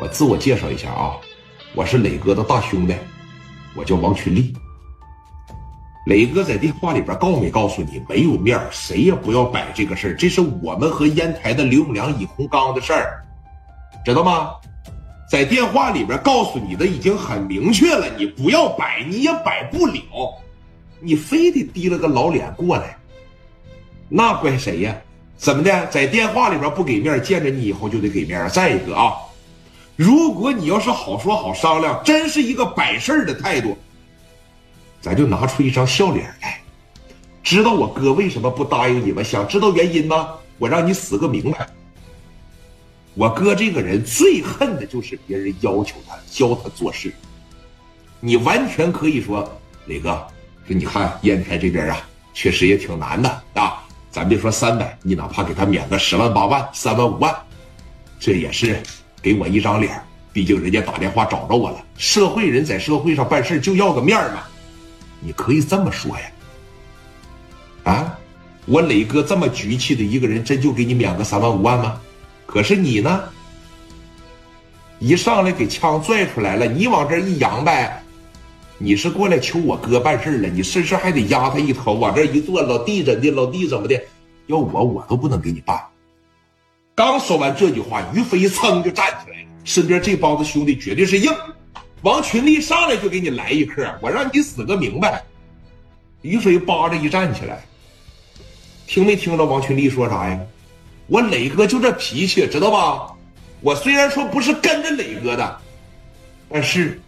我自我介绍一下啊，我是磊哥的大兄弟，我叫王群力。磊哥在电话里边告没告诉你，没有面谁也不要摆这个事儿，这是我们和烟台的刘永良、李洪刚的事儿，知道吗？在电话里边告诉你的已经很明确了，你不要摆，你也摆不了，你非得提了个老脸过来，那怪谁呀？怎么的，在电话里边不给面，见着你以后就得给面。再一个啊，如果你要是好说好商量，真是一个摆事儿的态度，咱就拿出一张笑脸来。知道我哥为什么不答应你们？想知道原因吗？我让你死个明白。我哥这个人最恨的就是别人要求他教他做事。你完全可以说，磊哥，说你看烟台这边啊，确实也挺难的啊。咱别说三百，你哪怕给他免个十万八万、三万五万，这也是给我一张脸。毕竟人家打电话找着我了，社会人在社会上办事就要个面嘛。你可以这么说呀。啊，我磊哥这么局气的一个人，真就给你免个三万五万吗？可是你呢？一上来给枪拽出来了，你往这一扬呗，你是过来求我哥办事了，你事事还得压他一头，往这一坐，老弟怎的，老弟怎么的？要我我都不能给你办。刚说完这句话，于飞噌就站起来了，身边这帮子兄弟绝对是硬。王群力上来就给你来一颗，我让你死个明白。于飞扒着一站起来，听没听着王群力说啥呀？我磊哥就这脾气，知道吧？我虽然说不是跟着磊哥的，但是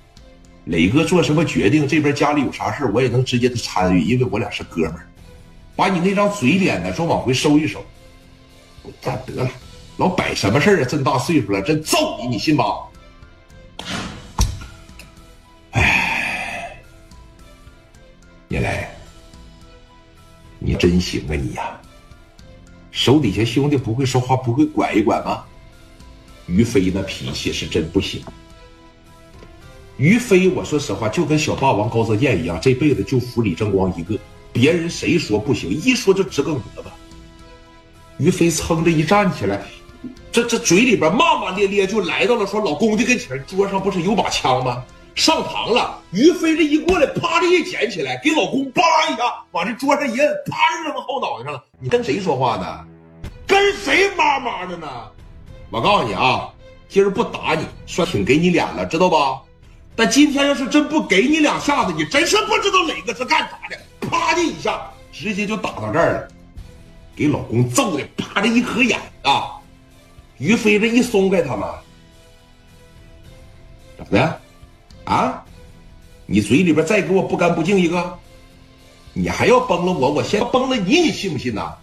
磊哥做什么决定，这边家里有啥事我也能直接的参与，因为我俩是哥们儿。把你那张嘴脸呢，说往回收一收。咱得了，老摆什么事儿啊？这么大岁数了，真揍你，你信吗？哎，聂磊，你真行啊你呀！手底下兄弟不会说话，不会管一管吗？于飞那脾气是真不行。于飞，我说实话，就跟小霸王高泽健一样，这辈子就服李正光一个，别人谁说不行，一说就直梗脖子。于飞噌着一站起来，这这嘴里边骂骂咧咧，就来到了说老公的跟前。桌上不是有把枪吗？上膛了。于飞这一过来，啪的一捡起来，给老公叭一下往这桌上一摁，啪扔到后脑袋上了。你跟谁说话呢？跟谁妈妈的呢？我告诉你啊，今儿不打你，算挺给你脸了，知道吧？但今天要是真不给你两下子，你真是不知道哪个是干啥的。啪的一下，直接就打到这儿了，给老公揍的啪的一合眼啊！于飞这一松开他们，咋的？啊？你嘴里边再给我不干不净一个，你还要崩了我？我先崩了你，你信不信呐？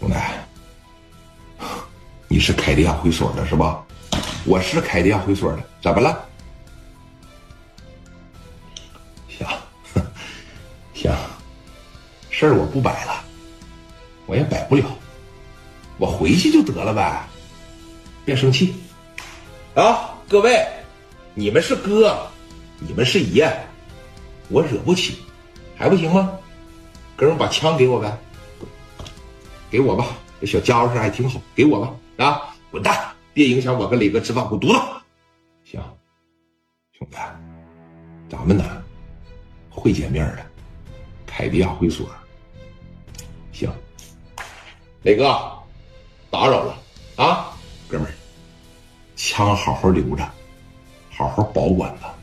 兄弟，你是凯迪亚会所的是吧？我是凯迪亚会所的，怎么了？行，行，事儿我不摆了，我也摆不了，我回去就得了呗，别生气啊，各位，你们是哥，你们是爷，我惹不起，还不行吗？哥们，把枪给我呗，给我吧，这小家伙事还挺好，给我吧，啊，滚蛋！别影响我跟磊哥吃饭，滚犊子！行，兄弟，咱们呢会见面的，凯迪亚会所。行，磊哥，打扰了啊，哥们儿，枪好好留着，好好保管吧。